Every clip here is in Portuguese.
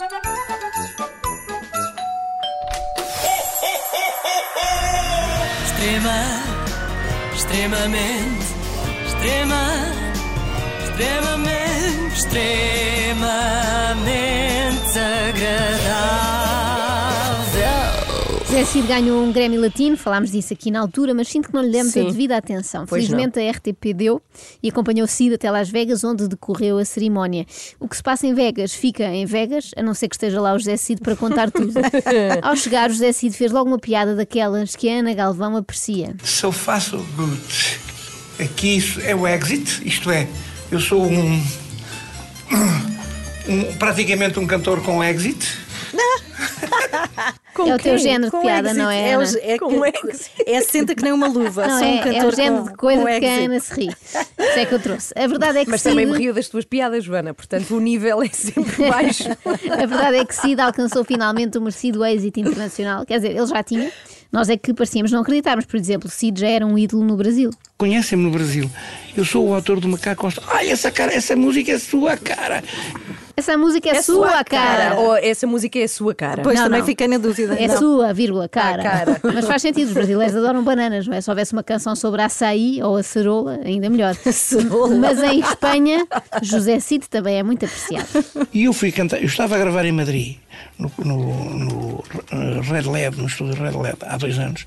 Extrema, extremamente, extrema, extremamente, extremamente Cid ganhou um Grammy Latino, falámos disso aqui na altura, mas sinto que não lhe demos a Sim. devida atenção. Pois Felizmente a RTP deu e acompanhou Cid até Las Vegas, onde decorreu a cerimónia. O que se passa em Vegas fica em Vegas, a não ser que esteja lá o José Cid para contar tudo. Ao chegar, o José Cid fez logo uma piada daquelas que a Ana Galvão aprecia. So far, so good. Aqui isso é o exit, isto é, eu sou um, um- praticamente um cantor com exit. É o teu género de Com piada, exit. não é? É, Ana? é, Com que- é senta que nem uma luva. Não, Sou um é, é o cantor género com- de coisa com de que a. Ana se ri. Isso é que eu trouxe. A verdade é que Mas também Cid- me rio das tuas piadas, Joana, portanto o nível é sempre baixo. A verdade é que Cid alcançou finalmente o merecido êxito internacional. Quer dizer, ele já tinha. Nós é que parecíamos não acreditarmos. Por exemplo, Cid já era um ídolo no Brasil. Conhecem-me no Brasil. Eu sou o autor do Macaco Costa. Ai, essa cara, essa música é sua cara. Essa música é, sua, cara. Ou essa música é a sua cara. Pois Não, também não. fiquei na dúvida. É Não. sua, vírgula, cara. Ah, cara. Mas faz sentido, os brasileiros adoram bananas, não é? Se houvesse uma canção sobre açaí ou a cerola, ainda melhor. Mas em Espanha, José Cid também é muito apreciado. E eu fui cantar, eu estava a gravar em Madrid, no, no, no Red Lab, no estúdio Red Lab, há dois anos,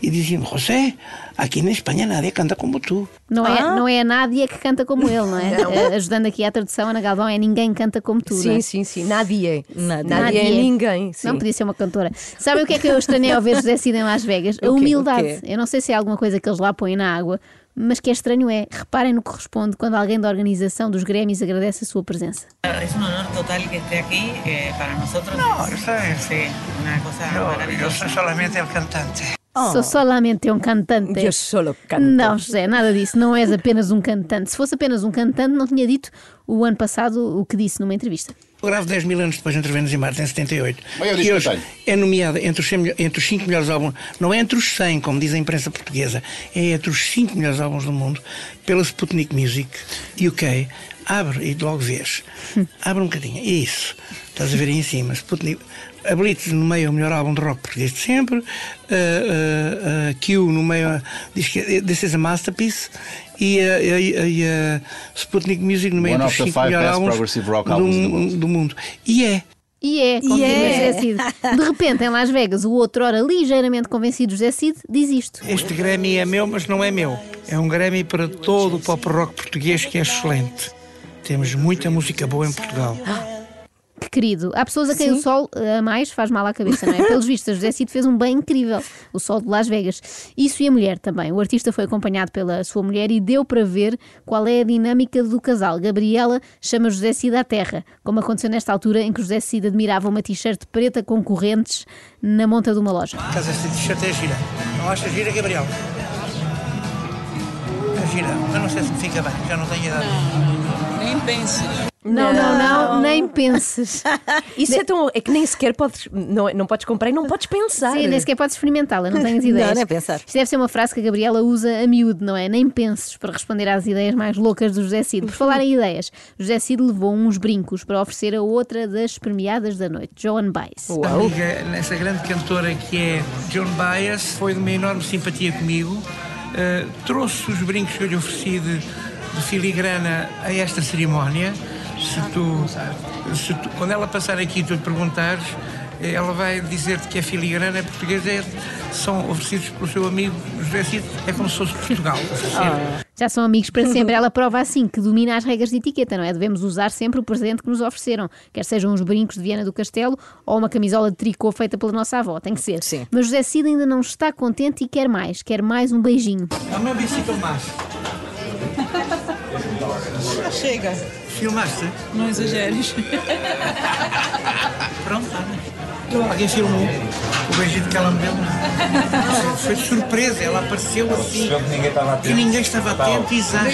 e diziam-me, José, aqui na Espanha nadie canta como tu. Não é, não é a Nádia que canta como ele, não é? Eh, Ajudando aqui à tradução, Ana Galvão é ninguém canta como tu. não Sim, é? sim, sim. Nadia. Nadia. Nadia é ninguém. Sim. Não podia ser uma cantora. Sabe o que é que eu estranhei ao ver José Cid em Las Vegas? A humildade. Eu não sei se é alguma coisa que eles lá põem na água, mas que é estranho é, reparem no que responde quando alguém da organização dos Grêmios agradece a sua presença. Es un honor total que esté aquí. eh, para No, es, eso es- sí, una cosa Eu, sou solamente o cantante. Sou solamente um cantante. Eu solo canto. Não, José, nada disso. Não és apenas um cantante. Se fosse apenas um cantante, não tinha dito o ano passado o que disse numa entrevista. Eu gravo 10 mil anos depois de Interventos em Marte, em 78. Mas eu que hoje é nomeada entre os, 100 melhor- entre os 5 melhores álbuns, não é entre os 100, como diz a imprensa portuguesa, é entre os 5 melhores álbuns do mundo, pela Sputnik Music UK. Abre e logo vês. Abre um bocadinho. Isso. Estás a ver aí em cima. Sputnik. A Blitz no meio é o melhor álbum de rock português de sempre. A, a, a Q no meio diz que this is a masterpiece. E a, Sputnik Music no meio One dos of the 5 five melhores álbuns progressive rock do, do mundo. E é. E é, como E diz é. José Cid. De repente, em Las Vegas, o outro ora ligeiramente convencido José Cid diz isto. Este Grammy é meu, mas não é meu. É um Grammy para todo o pop rock português que é excelente. Temos muita música boa em Portugal. Que querido. Há pessoas a quem o sol eh, a mais faz mal à cabeça, não é? Pelos vistos, José Cid fez um bem incrível. O sol de Las Vegas. Isso e a mulher também. O artista foi acompanhado pela sua mulher e deu para ver qual é a dinâmica do casal. Gabriela chama José Cid à terra, como aconteceu nesta altura em que José Cid admirava uma t-shirt preta com correntes na monta de uma loja. Casa esta t-shirt é gira. Não achas gira, Gabriel? É gira. Eu não sei se me fica bem, já não tenho idade. Nem penses. Não, não, não, nem penses. Isso é tão. É que nem sequer podes. Não, não podes comprar e não podes pensar. Sim, nem sequer podes experimentá-la, não tens ideias. Não, nem pensar. Isto deve ser uma frase que a Gabriela usa a miúdo, não é? Nem penses para responder às ideias mais loucas do José Cid. Por falar em ideias, José Cid levou uns brincos para oferecer a outra das premiadas da noite, Joan Baez. A amiga, essa grande cantora que é Joan Baez, foi de uma enorme simpatia comigo. Uh, trouxe os brincos que eu lhe ofereci de, de filigrana a esta cerimónia. Se tu, se tu- quando ela passar aqui e tu lhe perguntares, eh, ela vai dizer-te que é filigrana, é português, é, são oferecidos pelo seu amigo José Cid. É como se fosse Portugal. oferecer. Já são amigos para sempre. Ela prova assim que domina as regras de etiqueta, não é? Devemos usar sempre o presente que nos ofereceram, quer sejam os brincos de Viana do Castelo ou uma camisola de tricô feita pela nossa avó. Tem que ser. Sim. Mas José Cid ainda não está contente e quer mais. Quer mais um beijinho. Dá-me uma bicicleta mais. Chega, Filmaste? não exageres. Pronto, olha. Alguém filmou o beijinho que ela me deu. Foi de surpresa, ela apareceu assim. Ninguém estava E ninguém estava atento, exato.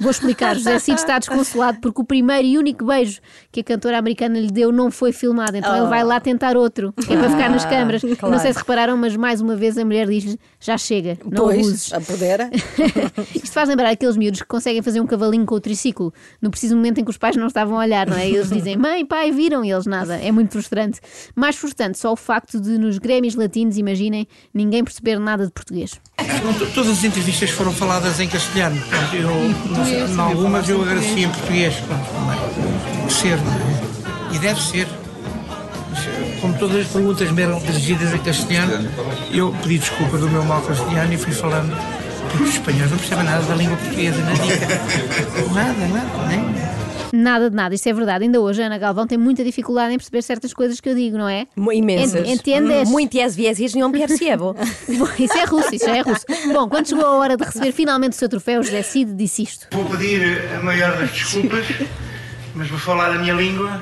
Vou explicar. José Cid está desconsolado porque o primeiro e único beijo que a cantora americana lhe deu não foi filmado. Então ele vai lá tentar outro, que é para ficar nas câmaras. E Não sei se repararam, mas mais uma vez a mulher diz: já chega, não abuses. Pois, apodera. Isto faz lembrar aqueles miúdos que conseguem fazer um cavalinho com o triciclo no preciso momento em que os pais não estavam a olhar, não é? E eles dizem, mãe, pai, viram? E eles nada. É muito frustrante. Mais frustrante só o facto de nos Grêmios latinos, imaginem, ninguém perceber nada de português. Todas as entrevistas foram faladas em castelhano. Pronto, em algumas eu agradeci em português. Pronto, também. Ser, não é? E deve ser. Como todas as perguntas me eram dirigidas em castelhano, eu pedi desculpa do meu mau castelhano e fui falando. Porque os espanhóis não percebem nada da língua portuguesa, na dica. Nada, nada, nem. Nada de nada, isto é verdade. Ainda hoje a Ana Galvão tem muita dificuldade em perceber certas coisas que eu digo, não é? Imensas. Ent- Entendes? Muitas vezes não percebo. Isso é russo, isso é russo. Bom, quando chegou a hora de receber finalmente o seu troféu, José Cid disse isto. Vou pedir a maior das desculpas, mas vou falar a minha língua,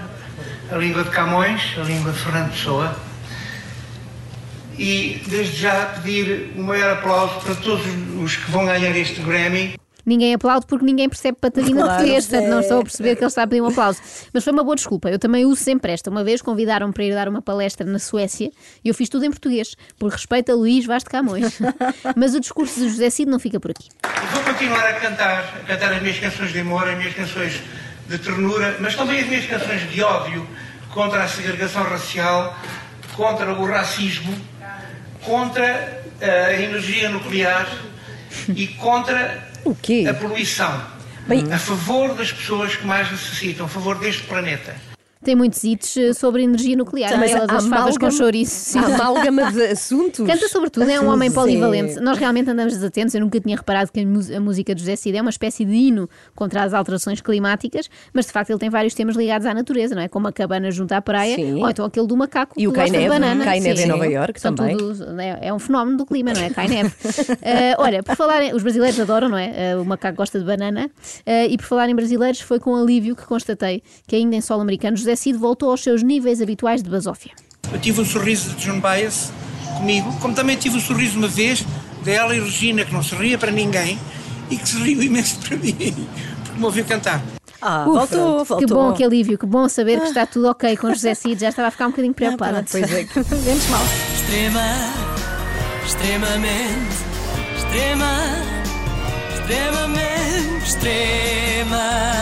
a língua de Camões, a língua de Fernando Pessoa. E desde já pedir o maior aplauso para todos os que vão ganhar este Grammy. Ninguém aplaude porque ninguém percebe patadina de português, portanto não estou a perceber que ele está a pedir um aplauso. Mas foi uma boa desculpa, eu também uso sempre esta. Uma vez convidaram-me para ir dar uma palestra na Suécia e eu fiz tudo em português, por respeito a Luís Vaz de Camões. Mas o discurso de José Cid não fica por aqui. Vou continuar a cantar, a cantar as minhas canções de amor, as minhas canções de ternura, mas também as minhas canções de ódio contra a segregação racial, contra o racismo, contra a energia nuclear e contra a poluição. a favor das pessoas que mais necessitam, a favor deste planeta. Tem muitos hits eh, sobre energia nuclear. Mas Aquela das a favas com chouriço. amálgama de assuntos. Canta sobretudo, é um homem polivalente. Nós realmente andamos desatentos. Eu nunca tinha reparado que a, música de José Cid é uma espécie de hino contra as alterações climáticas, mas de facto ele tem vários temas ligados à natureza, não é? Como a cabana junto à praia, Sim. ou então aquele do macaco E o que cai gosta de neve, banana. cai neve em. Nova Iorque São também. tudo- é, é um fenómeno do clima, não é? Cai neve. Eh, olha, por falar em, os brasileiros adoram, não é? Eh, o macaco gosta de banana. Eh, e por falar em brasileiros, foi com alívio que constatei que ainda em solo americano José Cid voltou aos seus níveis habituais de basófia. Eu tive o sorriso de John Bias comigo, como também tive o sorriso uma vez dela e Regina, que não se ria para ninguém e que se riu imenso para mim, porque me ouviu cantar. Ah, Uf, voltou, voltou. Que bom, que alívio, que bom saber que está tudo ok com José Cid. Já estava a ficar um bocadinho preocupada. Pois é, que- menos mal. Extrema, extremamente, extrema, extremamente, extrema.